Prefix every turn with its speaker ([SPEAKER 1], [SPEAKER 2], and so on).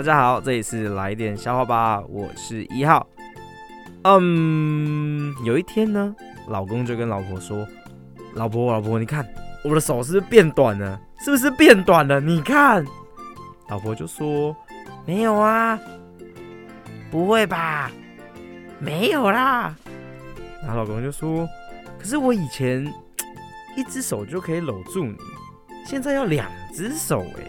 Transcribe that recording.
[SPEAKER 1] 大家好，这里是来点笑话吧，我是一号。嗯，有一天呢，老公就跟老婆说：“老婆，老婆，你看我的手是不是变短了？是不是变短了？你看。”老婆就说：“没有啊，不会吧？没有啦。”然后老公就说：“可是我以前一只手就可以搂住你，现在要两只手哎。”